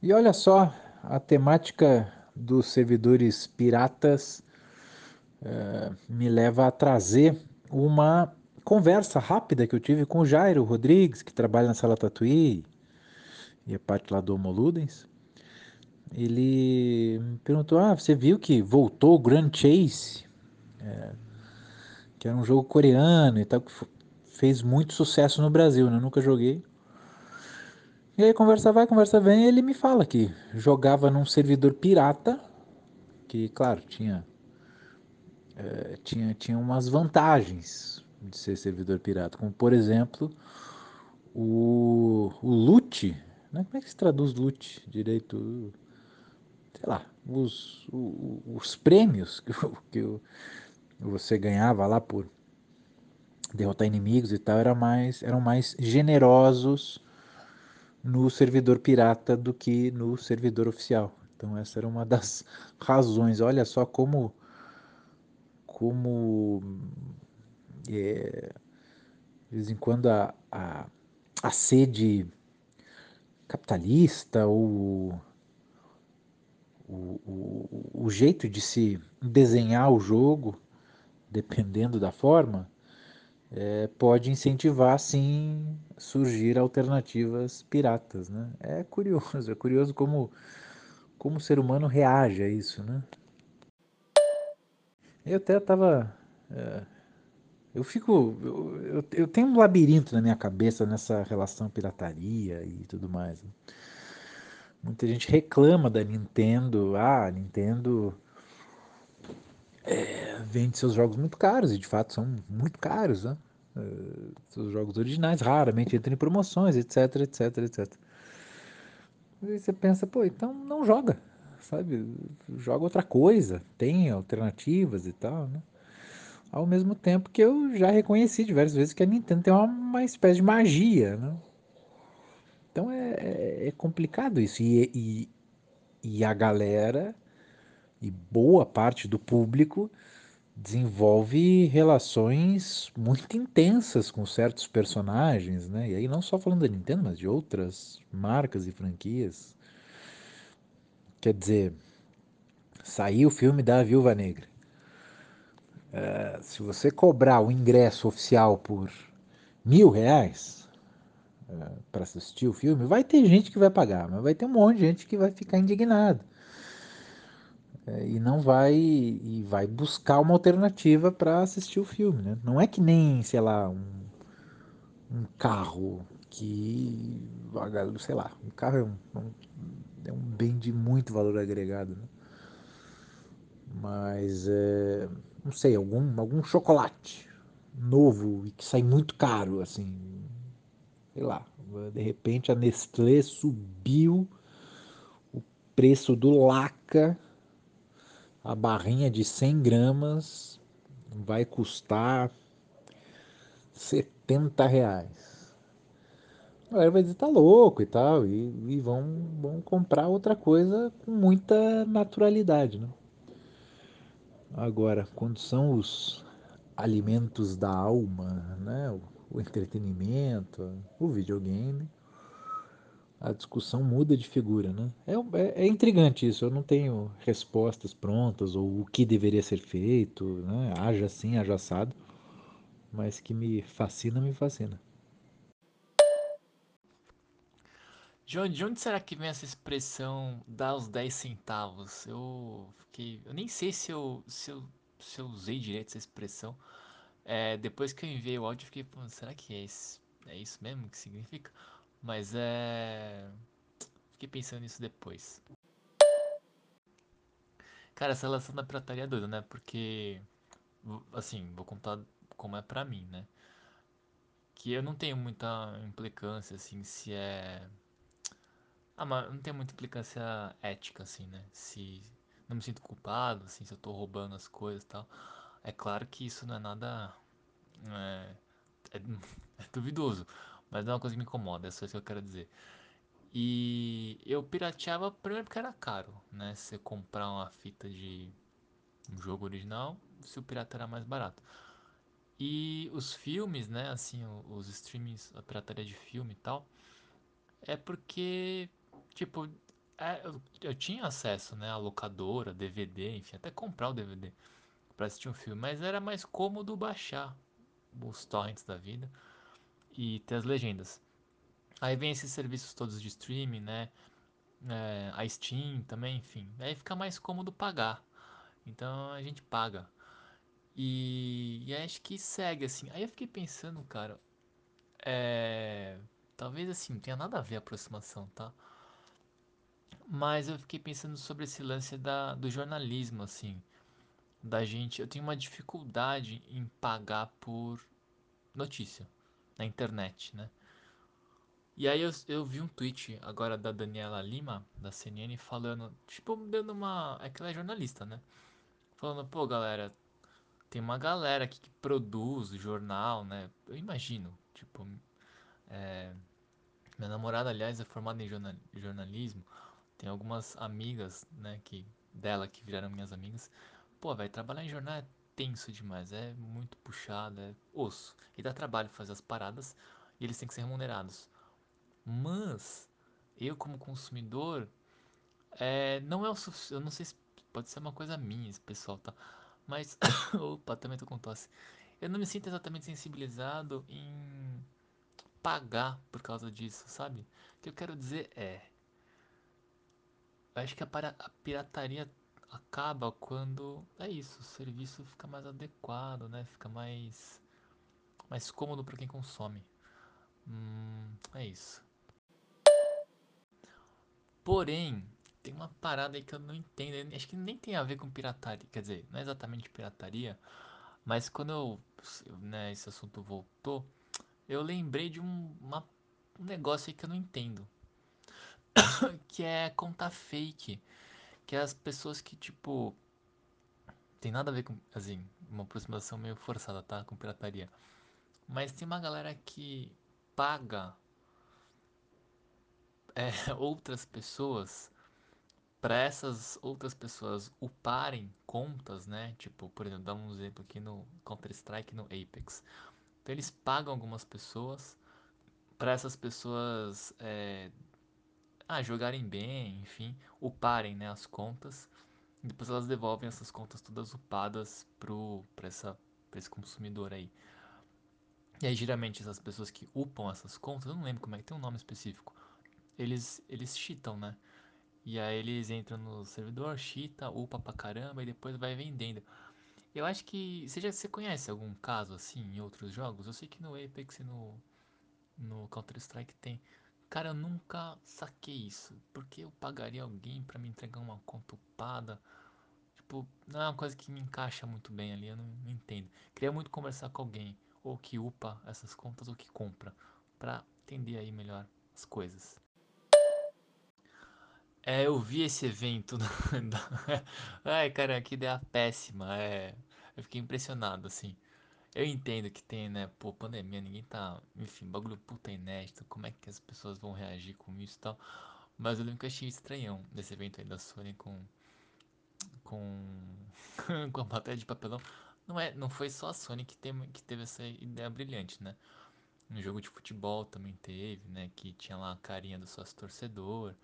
E olha só, a temática dos servidores piratas eh, me leva a trazer uma conversa rápida que eu tive com o Jairo Rodrigues, que trabalha na Sala Tatuí e é parte lá do Homo Ludens. Ele me perguntou: Ah, você viu que voltou o Grand Chase? É, que era um jogo coreano e tal, que fez muito sucesso no Brasil, né? Eu nunca joguei. E aí conversa vai, conversa vem, ele me fala que jogava num servidor pirata, que claro, tinha é, tinha, tinha umas vantagens de ser servidor pirata, como por exemplo o, o loot, né? como é que se traduz loot direito? Sei lá, os, o, os prêmios que, que você ganhava lá por derrotar inimigos e tal era mais, eram mais generosos no servidor pirata do que no servidor oficial. Então essa era uma das razões. Olha só como como é, de vez em quando a, a, a sede capitalista ou o, o, o jeito de se desenhar o jogo, dependendo da forma, é, pode incentivar sim surgir alternativas piratas, né? É curioso, é curioso como como o ser humano reage a isso, né? Eu até estava é, eu fico eu, eu, eu, tenho um labirinto na minha cabeça nessa relação pirataria e tudo mais. Né? Muita gente reclama da Nintendo, ah, Nintendo é, vende seus jogos muito caros e de fato são muito caros, né? Uh, seus jogos originais raramente entram em promoções, etc, etc, etc. E você pensa, pô, então não joga, sabe? Joga outra coisa, tem alternativas e tal, né? Ao mesmo tempo que eu já reconheci diversas vezes que a Nintendo tem uma, uma espécie de magia, né? Então é, é, é complicado isso. E, e, e a galera, e boa parte do público, desenvolve relações muito intensas com certos personagens, né? E aí não só falando da Nintendo, mas de outras marcas e franquias. Quer dizer, saiu o filme da Viúva Negra. Uh, se você cobrar o ingresso oficial por mil reais uh, para assistir o filme, vai ter gente que vai pagar, mas vai ter um monte de gente que vai ficar indignado e não vai e vai buscar uma alternativa para assistir o filme, né? Não é que nem, sei lá, um, um carro que, sei lá, um carro é um, um, é um bem de muito valor agregado, né? Mas é, não sei, algum, algum chocolate novo e que sai muito caro, assim, sei lá, de repente a Nestlé subiu o preço do Laca, a barrinha de 100 gramas vai custar 70 reais. A galera vai dizer, tá louco e tal, e, e vão, vão comprar outra coisa com muita naturalidade, né? Agora, quando são os alimentos da alma, né? o, o entretenimento, o videogame, a discussão muda de figura. Né? É, é, é, intrigante isso, eu não tenho respostas prontas ou o que deveria ser feito, né? haja assim, haja assado, mas que me fascina, me fascina. John, de onde será que vem essa expressão dar os 10 centavos? Eu fiquei. Eu nem sei se eu, se eu, se eu usei direito essa expressão. É, depois que eu enviei o áudio, eu fiquei, será que é, esse, é isso mesmo que significa? Mas é. Fiquei pensando nisso depois. Cara, essa relação da pirataria é doida, né? Porque. Assim, vou contar como é pra mim, né? Que eu não tenho muita implicância, assim, se é ah, mas não tem muita implicância ética, assim, né? Se não me sinto culpado, assim, se eu tô roubando as coisas e tal. É claro que isso não é nada. É, é, é duvidoso, mas não é uma coisa que me incomoda, é só isso que eu quero dizer. E eu pirateava primeiro porque era caro, né? Se você comprar uma fita de um jogo original, se o pirata era mais barato. E os filmes, né? Assim, os streamings, a pirataria de filme e tal, é porque Tipo, É, eu, eu tinha acesso, né, a locadora, DVD, enfim, até comprar o DVD pra assistir um filme, mas era mais cômodo baixar os torrents da vida e ter as legendas. Aí vem esses serviços todos de streaming, né? É, a Steam também, enfim. Aí fica mais cômodo pagar. Então a gente paga. E, e acho que segue assim. Aí eu fiquei pensando, cara, é. Talvez assim, não tenha nada a ver a aproximação, tá? Mas eu fiquei pensando sobre esse lance da, do jornalismo, assim. Da gente. Eu tenho uma dificuldade em pagar por notícia na internet, né? E aí eu, eu vi um tweet agora da Daniela Lima, da CNN, falando, tipo, dando uma. É que ela é jornalista, né? Falando, pô, galera, tem uma galera aqui que produz jornal, né? Eu imagino, tipo, minha namorada, aliás, é formada em jornal, jornalismo. Tem algumas amigas, né, que dela que viraram minhas amigas. Pô, vai trabalhar em jornal é tenso demais, é muito puxado, é osso. E dá trabalho fazer as paradas e eles têm que ser remunerados. Mas eu como consumidor é, não é o suficiente. Eu não sei se pode ser uma coisa minha, esse pessoal, tá? Mas opa, também tô com tosse. Eu não me sinto exatamente sensibilizado em pagar por causa disso, sabe? O que eu quero dizer é, eu acho que a, para, a pirataria acaba quando é isso, o serviço fica mais adequado, né? Fica mais mais cômodo para quem consome. Hum, é isso. Porém, tem uma parada aí que eu não entendo. Acho que nem tem a ver com pirataria. Quer dizer, não é exatamente pirataria. Mas quando eu, né, esse assunto voltou, eu lembrei de um, uma, um negócio aí que eu não entendo. Que é conta fake. Que é as pessoas que, tipo. Tem nada a ver com. Assim, uma aproximação meio forçada, tá? Com pirataria. Mas tem uma galera que paga é, outras pessoas para essas outras pessoas uparem contas, né? Tipo, por exemplo, dá um exemplo aqui no Counter-Strike no Apex. Então eles pagam algumas pessoas para essas pessoas é, ah, jogarem bem, enfim, uparem né, as contas. Depois elas devolvem essas contas todas upadas pra esse consumidor aí. E aí, geralmente, essas pessoas que upam essas contas, eu não lembro como é que tem um nome específico, eles, eles cheatam, né? E aí eles entram no servidor, cheata, upa pra caramba e depois vai vendendo. Eu acho que. Você já você conhece algum caso assim em outros jogos? Eu sei que no Apex e no, no Counter-Strike tem. Cara, eu nunca saquei isso. Porque eu pagaria alguém pra me entregar uma conta upada? Tipo, não é uma coisa que me encaixa muito bem ali, eu não, não entendo. Queria muito conversar com alguém, ou que upa essas contas, ou que compra, pra entender aí melhor as coisas. É, eu vi esse evento. Ai, cara, que ideia péssima. É, eu fiquei impressionado, assim. Eu entendo que tem, né? Pô, pandemia, ninguém tá. Enfim, bagulho puta inédito. Como é que as pessoas vão reagir com isso e tal? Mas eu lembro que eu achei estranhão desse evento aí da Sony com. Com. com a plateia de papelão. Não, é, não foi só a Sony que, tem, que teve essa ideia brilhante, né? No jogo de futebol também teve, né? Que tinha lá a carinha do sócio torcedor.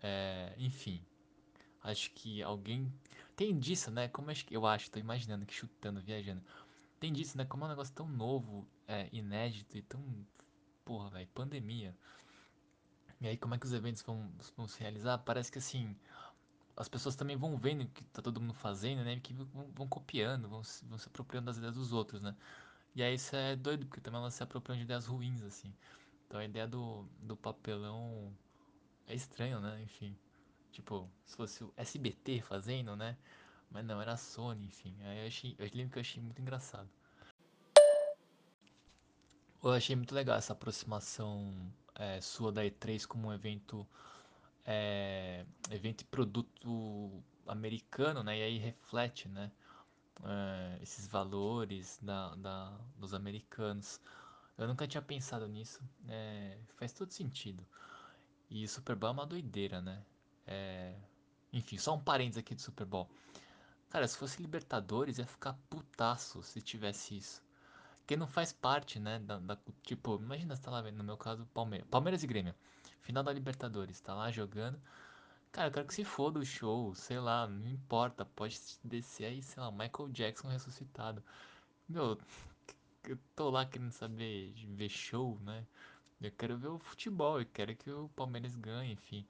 É, enfim, Acho que alguém. Tem disso, né? Como acho que eu acho, tô imaginando que chutando, viajando. Tem disso, né? Como é um negócio tão novo, é, inédito e tão. Porra, velho, pandemia. E aí, como é que os eventos vão, vão se realizar? Parece que assim. As pessoas também vão vendo o que tá todo mundo fazendo, né? Que vão, vão copiando, vão se, vão se apropriando das ideias dos outros, né? E aí isso é doido, porque também elas se apropriam de ideias ruins, assim. Então a ideia do, do papelão é estranho, né? Enfim. Tipo, se fosse o SBT fazendo, né? Mas não, era a Sony, enfim. Aí eu achei, eu lembro que eu achei muito engraçado. Eu achei muito legal essa aproximação é, sua da E3 como um evento, é, evento e produto americano, né? E aí reflete, né? é, esses valores da, da, dos americanos. Eu nunca tinha pensado nisso. é, faz todo sentido. E Super Bowl é uma doideira, né? É, enfim, só um parênteses aqui do Super Bowl. Cara, se fosse Libertadores, ia ficar putaço se tivesse isso. Porque não faz parte, né? Da, da- tipo, imagina você tá lá vendo, no meu caso, Palmeiras. Palmeiras e Grêmio. Final da Libertadores, tá lá jogando. Cara, eu quero que se foda o show, sei lá, não importa, pode descer aí, sei lá, Michael Jackson ressuscitado. Meu, eu tô lá querendo saber, de ver show, né? Eu quero ver o futebol, eu quero que o Palmeiras ganhe, enfim.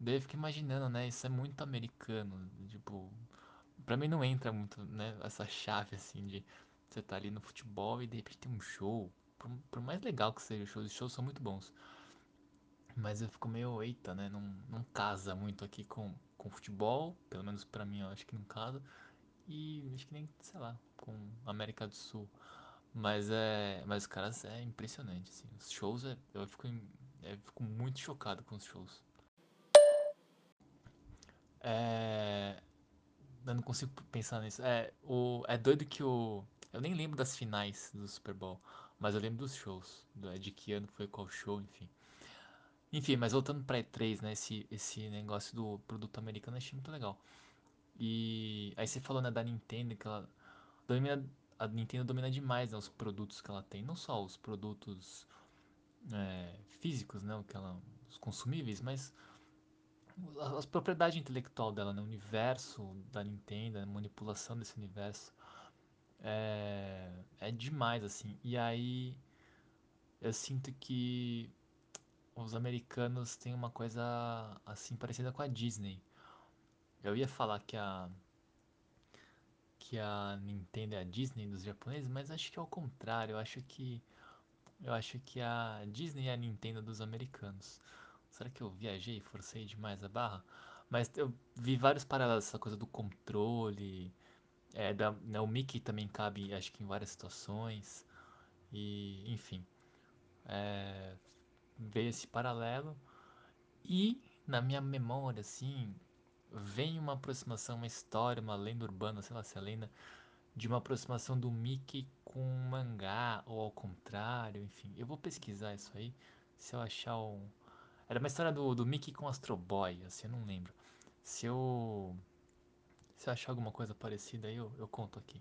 Daí eu fico imaginando, né? Isso é muito americano. Tipo, pra mim não entra muito, né? Essa chave assim de você tá ali no futebol e de repente tem um show. Por, por mais legal que seja o show, os shows são muito bons. Mas eu fico meio, eita, né? Não, não casa muito aqui com, com futebol. Pelo menos pra mim, eu acho que não casa. E acho que nem, sei lá, com América do Sul. Mas é. Mas, caras, é impressionante, assim. Os shows, é, eu, fico, eu fico muito chocado com os shows. É. Eu não consigo pensar nisso. É, o, é doido que o. Eu nem lembro das finais do Super Bowl, mas eu lembro dos shows. do- De que ano foi qual show, enfim. Enfim, mas voltando pra E3, né? Esse, esse negócio do produto americano eu achei muito legal. E aí você falou, né, da Nintendo, que ela domina. A Nintendo domina demais, né, os produtos que ela tem. Não só os produtos é, físicos, né? O que ela, os consumíveis, mas a, a propriedade intelectual dela, né? O universo da Nintendo, a manipulação desse universo. É, é demais, assim. E aí eu sinto que os americanos têm uma coisa assim parecida com a Disney. Eu ia falar que a que a Nintendo é a Disney dos japoneses, mas acho que é o contrário. Eu acho que eu acho que a Disney é a Nintendo dos americanos. Será que eu viajei forcei demais a barra? Mas eu vi vários paralelos, essa coisa do controle, é, da, né, o Mickey também cabe, acho que em várias situações. E, enfim, é, veio esse paralelo. E, na minha memória, assim, vem uma aproximação, uma história, uma lenda urbana, sei lá se é lenda, de uma aproximação do Mickey com um mangá, ou ao contrário, enfim. Eu vou pesquisar isso aí, se eu achar um... Era uma história do, do Mickey com Astro Boy, assim, eu não lembro. Se eu... Se eu achar alguma coisa parecida aí, eu, eu conto aqui.